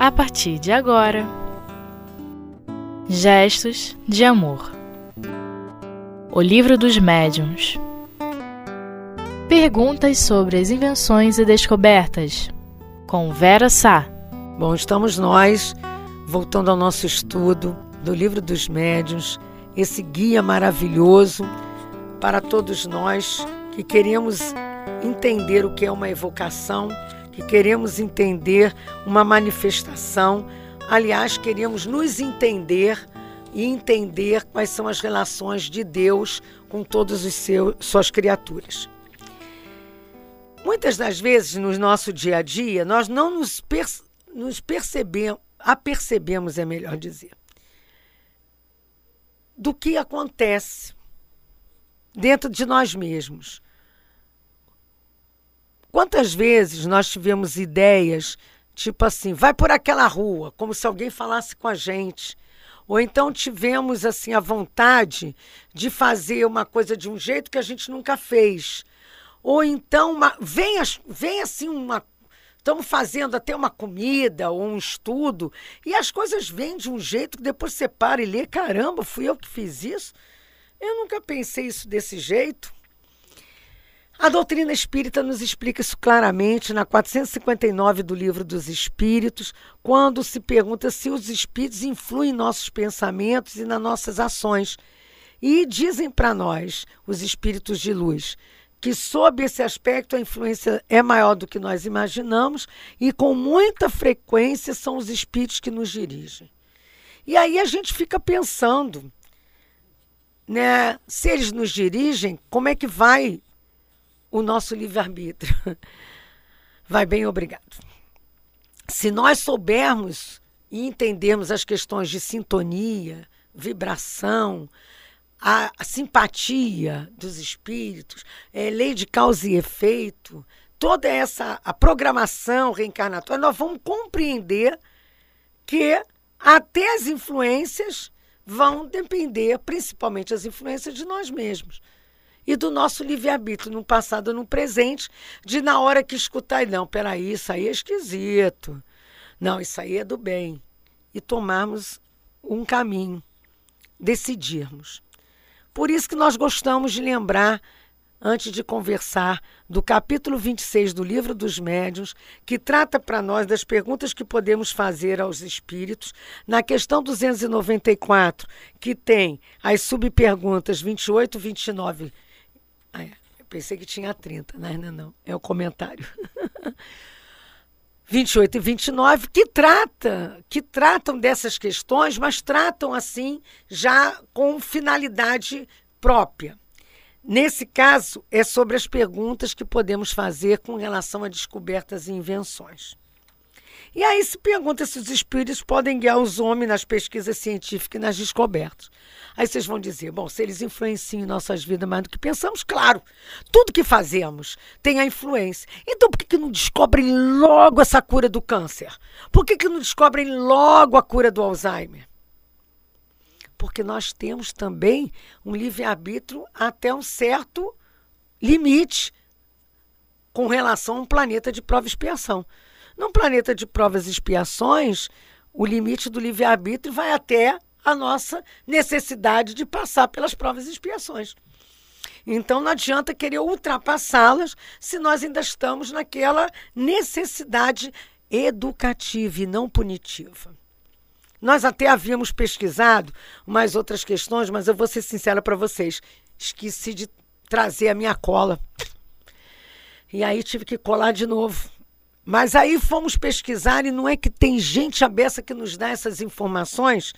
a partir de agora. Gestos de Amor O Livro dos Médiuns Perguntas sobre as invenções e descobertas com Vera Sá. Bom, estamos nós voltando ao nosso estudo do Livro dos Médiuns, esse guia maravilhoso para todos nós que queremos entender o que é uma evocação que queremos entender uma manifestação, aliás, queremos nos entender e entender quais são as relações de Deus com todas as suas criaturas. Muitas das vezes no nosso dia a dia, nós não nos, perce nos percebemos, apercebemos, é melhor dizer, do que acontece dentro de nós mesmos. Quantas vezes nós tivemos ideias, tipo assim, vai por aquela rua, como se alguém falasse com a gente. Ou então tivemos assim a vontade de fazer uma coisa de um jeito que a gente nunca fez. Ou então uma, vem, vem assim uma estamos fazendo até uma comida ou um estudo e as coisas vêm de um jeito que depois você para e lê, caramba, fui eu que fiz isso? Eu nunca pensei isso desse jeito. A doutrina espírita nos explica isso claramente na 459 do Livro dos Espíritos, quando se pergunta se os espíritos influem em nossos pensamentos e nas nossas ações. E dizem para nós, os espíritos de luz, que sob esse aspecto a influência é maior do que nós imaginamos e com muita frequência são os espíritos que nos dirigem. E aí a gente fica pensando, né, se eles nos dirigem, como é que vai o nosso livre-arbítrio. Vai bem, obrigado. Se nós soubermos e entendermos as questões de sintonia, vibração, a, simpatia dos espíritos, é, lei de causa e efeito, toda essa a programação reencarnatória, nós vamos compreender que até as influências vão depender, principalmente as influências de nós mesmos e do nosso livre-arbítrio no passado no presente, de na hora que escutar, não, peraí, isso aí é esquisito. Não, isso aí é do bem. E tomarmos um caminho, decidirmos. Por isso que nós gostamos de lembrar, antes de conversar, do capítulo 26 do Livro dos Médiuns, que trata para nós das perguntas que podemos fazer aos espíritos, na questão 294, que tem as subperguntas 28, 29 ah, é. Eu pensei que tinha 30, mas não, não. É o comentário. 28 e 29, que trata, que tratam dessas questões, mas tratam assim já com finalidade própria. Nesse caso, é sobre as perguntas que podemos fazer com relação a descobertas e invenções. E aí se pergunta se os espíritos podem guiar os homens nas pesquisas científicas e nas descobertas. Aí vocês vão dizer, bom, se eles influenciam nossas vidas mais do que pensamos, claro, tudo que fazemos tem a influência. Então por que, que não descobrem logo essa cura do câncer? Por que, que não descobrem logo a cura do Alzheimer? Porque nós temos também um livre-arbítrio até um certo limite com relação a um planeta de prova e expiação. Num planeta de provas e expiações, o limite do livre-arbítrio vai até a nossa necessidade de passar pelas provas e expiações. Então não adianta querer ultrapassá-las se nós ainda estamos naquela necessidade educativa e não punitiva. Nós até havíamos pesquisado umas outras questões, mas eu vou ser sincera para vocês. Esqueci de trazer a minha cola. E aí tive que colar de novo. Mas aí fomos pesquisar e não é que tem gente abessa que nos dá essas informações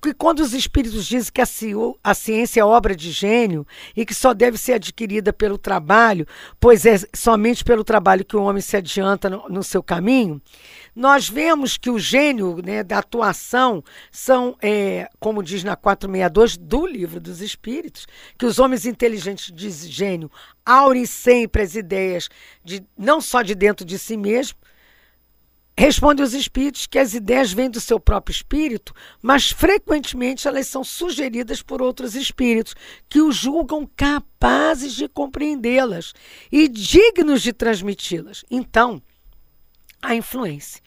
que quando os espíritos dizem que a, ciência é obra de gênio e que só deve ser adquirida pelo trabalho, pois é somente pelo trabalho que o homem se adianta no, no seu caminho, nós vemos que o gênio né, da atuação são, é, como diz na 462 do Livro dos Espíritos, que os homens inteligentes de gênio aurem sempre as ideias de, não só de dentro de si mesmo, Responde os espíritos que as ideias vêm do seu próprio espírito, mas frequentemente elas são sugeridas por outros espíritos que os julgam capazes de compreendê-las e dignos de transmiti-las. Então, a influência.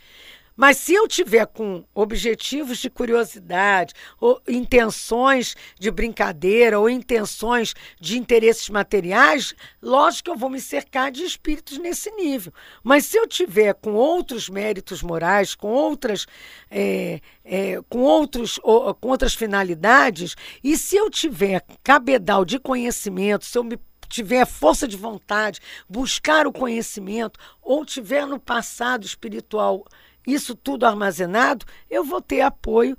Mas se eu tiver com objetivos de curiosidade, ou intenções de brincadeira, ou intenções de interesses materiais, lógico que eu vou me cercar de espíritos nesse nível. Mas se eu tiver com outros méritos morais, com outras, é, é, com outros, ou, com outras finalidades, e se eu tiver cabedal de conhecimento, se eu me tiver força de vontade, buscar o conhecimento, ou tiver no passado espiritual isso tudo armazenado, eu vou ter apoio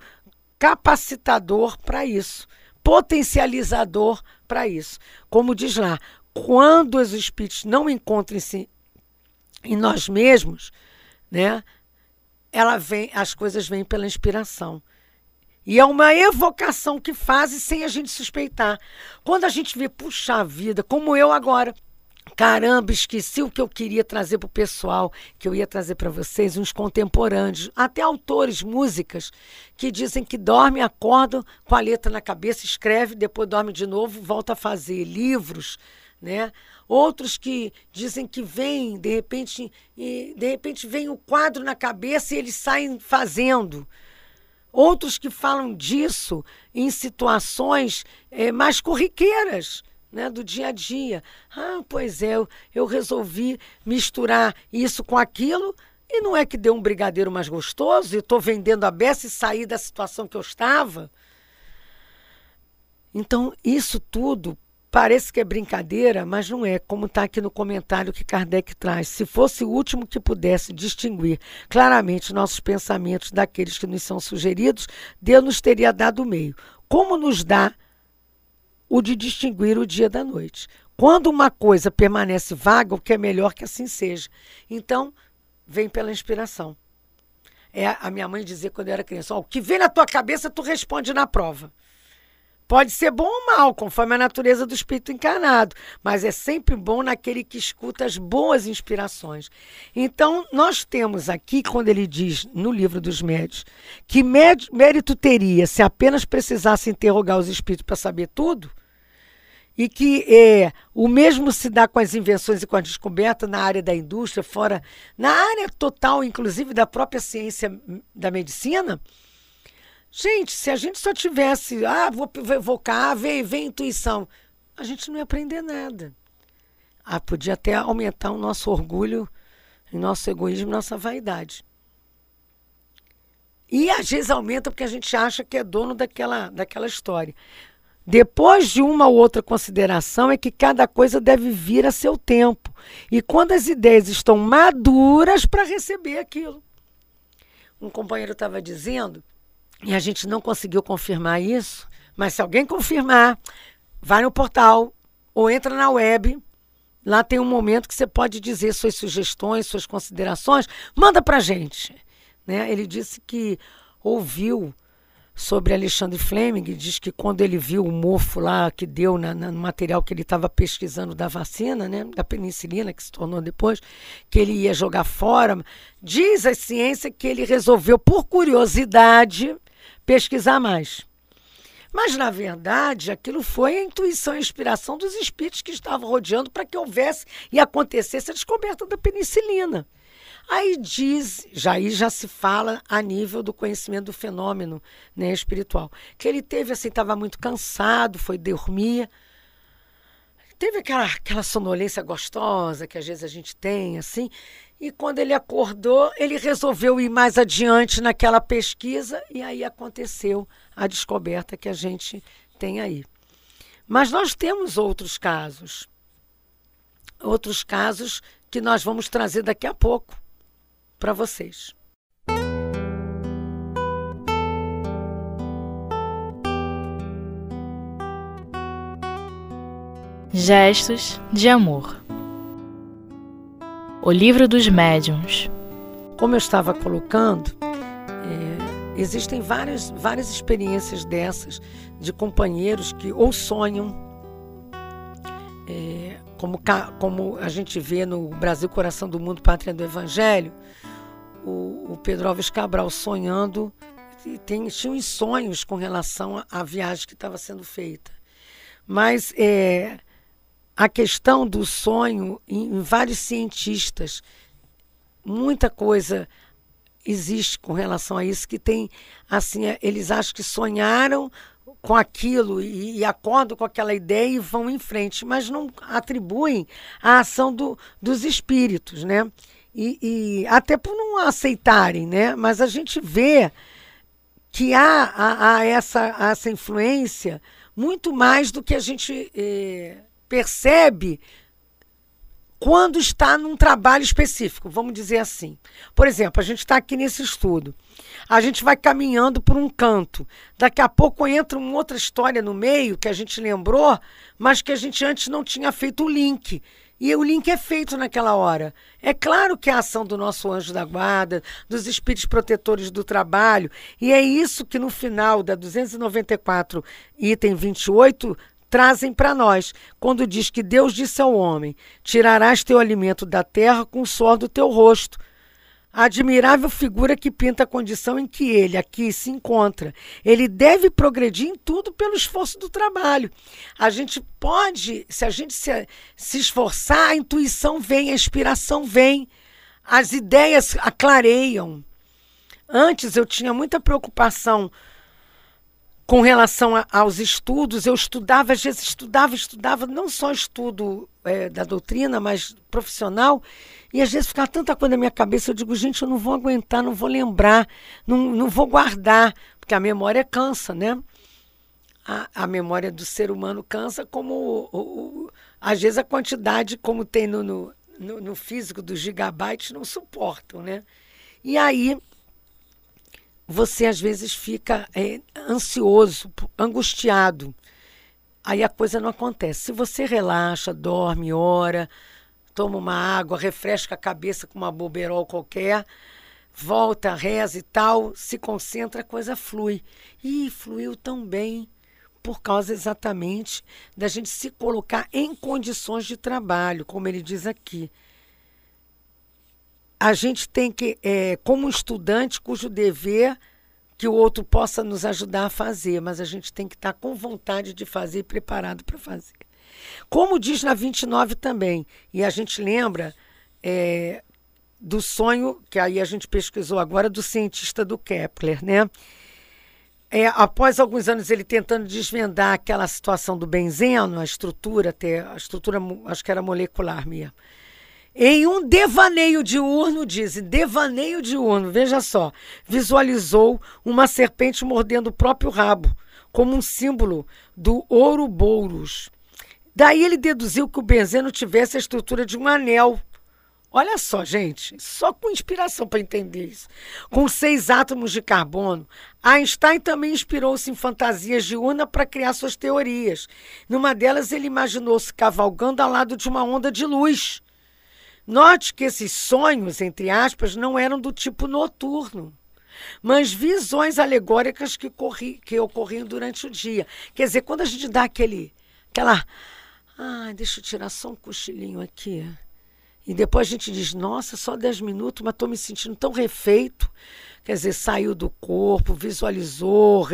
capacitador para isso, potencializador para isso. Como diz lá, quando os espíritos não encontram-se em nós mesmos, né, ela vem, as coisas vêm pela inspiração. E é uma evocação que fazem sem a gente suspeitar. Quando a gente vê, puxar a vida, como eu agora, Caramba, esqueci o que eu queria trazer para o pessoal, que eu ia trazer para vocês, uns contemporâneos, até autores, músicas, que dizem que dorme, acorda com a letra na cabeça, escreve, depois dorme de novo, volta a fazer livros, né? Outros que dizem que vem, de repente, e de repente vem o quadro na cabeça e eles saem fazendo. Outros que falam disso em situações é, mais corriqueiras né, do dia a dia. Ah, pois é, eu, eu resolvi misturar isso com aquilo e não é que deu um brigadeiro mais gostoso e estou vendendo a beça e saí da situação que eu estava. Então, isso tudo parece que é brincadeira, mas não é, como está aqui no comentário que Kardec traz. Se fosse o último que pudesse distinguir claramente nossos pensamentos daqueles que nos são sugeridos, Deus nos teria dado o meio. Como nos dá o de distinguir o dia da noite. Quando uma coisa permanece vaga, o que é melhor que assim seja. Então, vem pela inspiração. É a minha mãe dizia quando eu era criança: o que vem na tua cabeça, tu responde na prova. Pode ser bom ou mal, conforme a natureza do espírito encarnado, mas é sempre bom naquele que escuta as boas inspirações. Então, nós temos aqui, quando ele diz no livro dos médios, que mérito teria se apenas precisasse interrogar os espíritos para saber tudo, e que é, o mesmo se dá com as invenções e com a descoberta na área da indústria, fora, na área total, inclusive da própria ciência da medicina. Gente, se a gente só tivesse, ah, vou evocar, vem, vem intuição, a gente não ia aprender nada. Ah, podia até aumentar o nosso orgulho, o nosso egoísmo, nossa vaidade. E às vezes aumenta porque a gente acha que é dono daquela, daquela história. Depois de uma ou outra consideração, é que cada coisa deve vir a seu tempo. E quando as ideias estão maduras para receber aquilo. Um companheiro estava dizendo, e a gente não conseguiu confirmar isso, mas se alguém confirmar, vai no portal ou entra na web. Lá tem um momento que você pode dizer suas sugestões, suas considerações. Manda para gente. Né? Ele disse que ouviu sobre Alexandre Fleming, diz que quando ele viu o mofo lá que deu na, na, no material que ele estava pesquisando da vacina, né, da penicilina, que se tornou depois, que ele ia jogar fora, diz a ciência que ele resolveu, por curiosidade, pesquisar mais. Mas, na verdade, aquilo foi a intuição e a inspiração dos espíritos que estavam rodeando para que houvesse e acontecesse a descoberta da penicilina. Aí diz, já aí já se fala a nível do conhecimento do fenômeno né, espiritual, que ele teve assim, estava muito cansado, foi dormir, teve aquela, aquela sonolência gostosa que às vezes a gente tem, assim, e quando ele acordou, ele resolveu ir mais adiante naquela pesquisa e aí aconteceu a descoberta que a gente tem aí. Mas nós temos outros casos, outros casos que nós vamos trazer daqui a pouco para vocês. Gestos de amor. O livro dos médiuns. Como eu estava colocando, é, existem várias, várias experiências dessas de companheiros que ou sonham, é, como, como a gente vê no Brasil Coração do Mundo, Pátria do Evangelho, o, o Pedro Alves Cabral sonhando e tem, tinha uns sonhos com relação à viagem que estava sendo feita. Mas é, a questão do sonho em, vários cientistas, muita coisa existe com relação a isso, que tem, assim, é, eles acham que sonharam com aquilo e, e, acordam com aquela ideia e vão em frente, mas não atribuem a ação do, dos espíritos, né? E, e, até por não aceitarem, né? Mas a gente vê que há, há, há essa, essa influência muito mais do que a gente eh, percebe quando está num trabalho específico, vamos dizer assim. Por exemplo, a gente está aqui nesse estudo. A gente vai caminhando por um canto. Daqui a pouco entra uma outra história no meio que a gente lembrou, mas que a gente antes não tinha feito o link. E o link é feito naquela hora. É claro que é a ação do nosso anjo da guarda, dos espíritos protetores do trabalho, e é isso que no final da 294, item 28, trazem para nós, quando diz que Deus disse ao homem: Tirarás teu alimento da terra com o suor do teu rosto. A admirável figura que pinta a condição em que ele aqui se encontra. Ele deve progredir em tudo pelo esforço do trabalho. A gente pode, se a gente se, se esforçar, a intuição vem, a inspiração vem, as ideias aclareiam. Antes eu tinha muita preocupação com relação a, aos estudos, eu estudava, às vezes estudava, estudava, não só estudo é, da doutrina, mas profissional, e às vezes ficava tanta coisa na minha cabeça, eu digo, gente, eu não vou aguentar, não vou lembrar, não, não vou guardar, porque a memória cansa, né? A, a memória do ser humano cansa, como o, o, às vezes a quantidade, como tem no, no, no, no físico dos gigabytes, não suportam, né? E aí você às vezes fica é, ansioso, angustiado. Aí a coisa não acontece. Se você relaxa, dorme, ora, toma uma água, refresca a cabeça com uma boberol qualquer, volta, reza e tal, se concentra, a coisa flui. E fluiu tão bem por causa exatamente da gente se colocar em condições de trabalho, como ele diz aqui a gente tem que, é, como estudante, cujo dever que o outro possa nos ajudar a fazer, mas a gente tem que estar com vontade de fazer e preparado para fazer. Como diz na 29 também, e a gente lembra é, do sonho, que aí a gente pesquisou agora, do cientista do Kepler, né? É, após alguns anos ele tentando desvendar aquela situação do benzeno, a estrutura, até a estrutura, acho que era molecular mesmo em um devaneio diurno, dizem, devaneio diurno, veja só, visualizou uma serpente mordendo o próprio rabo, como um símbolo do Ouroboros. Daí ele deduziu que o benzeno tivesse a estrutura de um anel. Olha só, gente, só com inspiração para entender isso. Com seis átomos de carbono, Einstein também inspirou-se em fantasias de Una para criar suas teorias. Numa delas, ele imaginou-se cavalgando ao lado de uma onda de luz Note que esses sonhos, entre aspas, não eram do tipo noturno, mas visões alegóricas que, corri, que ocorriam durante o dia. Quer dizer, quando a gente dá aquele, aquela. Ah, deixa eu tirar só um cochilinho aqui. E depois a gente diz, nossa, só 10 minutos, mas estou me sentindo tão refeito. Quer dizer, saiu do corpo, visualizou,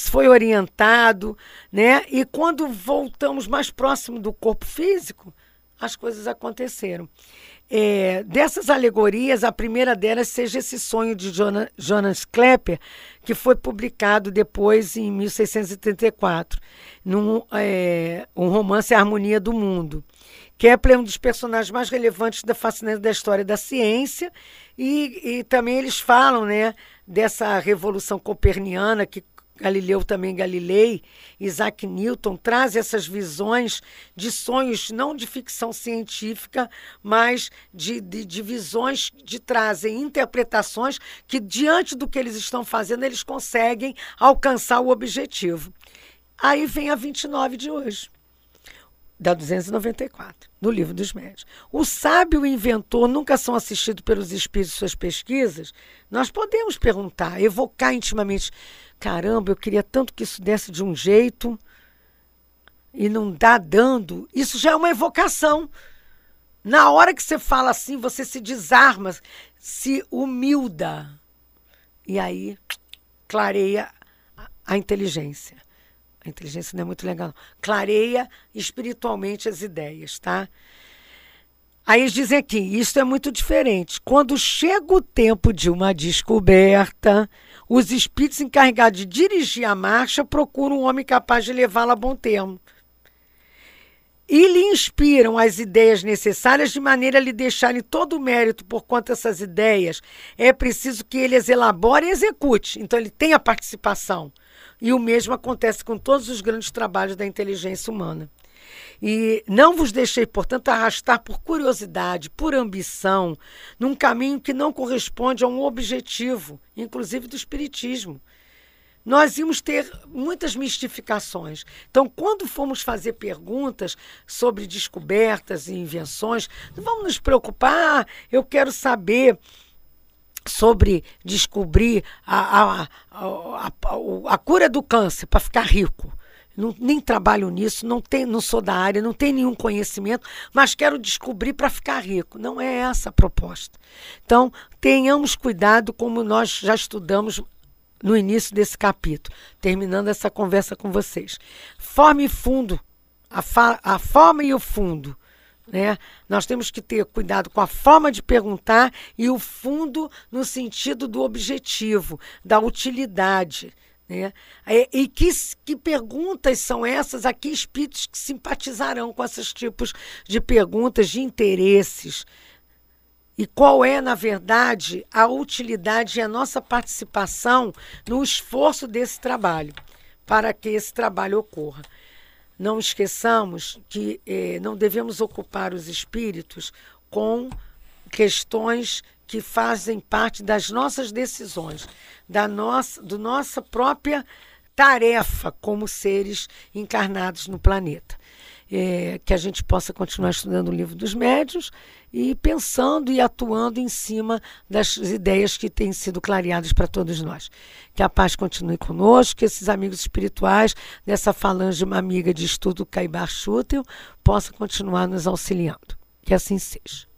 foi orientado, né? E quando voltamos mais próximo do corpo físico, as coisas aconteceram. É, dessas alegorias, a primeira delas seja esse sonho de Jonas Klepper, que foi publicado depois em 1634, num é, um romance A Harmonia do Mundo. Kepler é um dos personagens mais relevantes da fascinante da história da ciência e, e também eles falam né, dessa revolução coperniana que Galileu também Galilei, Isaac Newton traz essas visões de sonhos não de ficção científica, mas de, de, de visões de trazem interpretações que diante do que eles estão fazendo eles conseguem alcançar o objetivo. Aí vem a 29 de hoje da 294, no livro dos médios. O sábio e o inventor nunca são assistidos pelos espíritos suas pesquisas? Nós podemos perguntar, evocar intimamente caramba, eu queria tanto que isso desse de um jeito e não dá dando. Isso já é uma evocação. Na hora que você fala assim, você se desarma, se humilda. E aí clareia a inteligência. A inteligência não é muito legal. Clareia espiritualmente as ideias, tá? Aí eles dizem aqui, isso é muito diferente. Quando chega o tempo de uma descoberta, os espíritos encarregados de dirigir a marcha procuram um homem capaz de levá-la a bom termo. E lhe inspiram as ideias necessárias de maneira a lhe deixarem todo o mérito, por quanto essas ideias é preciso que ele as elabore e execute. Então, ele tem a participação. E o mesmo acontece com todos os grandes trabalhos da inteligência humana. E não vos deixei, portanto, arrastar por curiosidade, por ambição, num caminho que não corresponde a um objetivo, inclusive do Espiritismo. Nós íamos ter muitas mistificações. Então, quando formos fazer perguntas sobre descobertas e invenções, não vamos nos preocupar, eu quero saber sobre descobrir a, a, a, a, cura do câncer para ficar rico não, nem trabalho nisso, não, tem, não sou da área, não tenho nenhum conhecimento, mas quero descobrir para ficar rico. Não é essa a proposta. Então, tenhamos cuidado, como nós já estudamos no início desse capítulo, terminando essa conversa com vocês. Forma e fundo, a, a forma e o fundo. Né? Nós temos que ter cuidado com a forma de perguntar e o fundo no sentido do objetivo, da utilidade. Né? E que, que perguntas são essas? Aqui espíritos que simpatizarão com esses tipos de perguntas, de interesses. E qual é, na verdade, a utilidade e a nossa participação no esforço desse trabalho, para que esse trabalho ocorra. Não esqueçamos que eh, não devemos ocupar os espíritos com questões que fazem parte das nossas decisões, da nossa, do nossa própria tarefa como seres encarnados no planeta. É, que a gente possa continuar estudando o livro dos médios e pensando e atuando em cima das ideias que têm sido clareadas para todos nós. Que a paz continue conosco, que esses amigos espirituais dessa falange uma amiga de estudo Caibar Schutel possam continuar nos auxiliando. Que assim seja.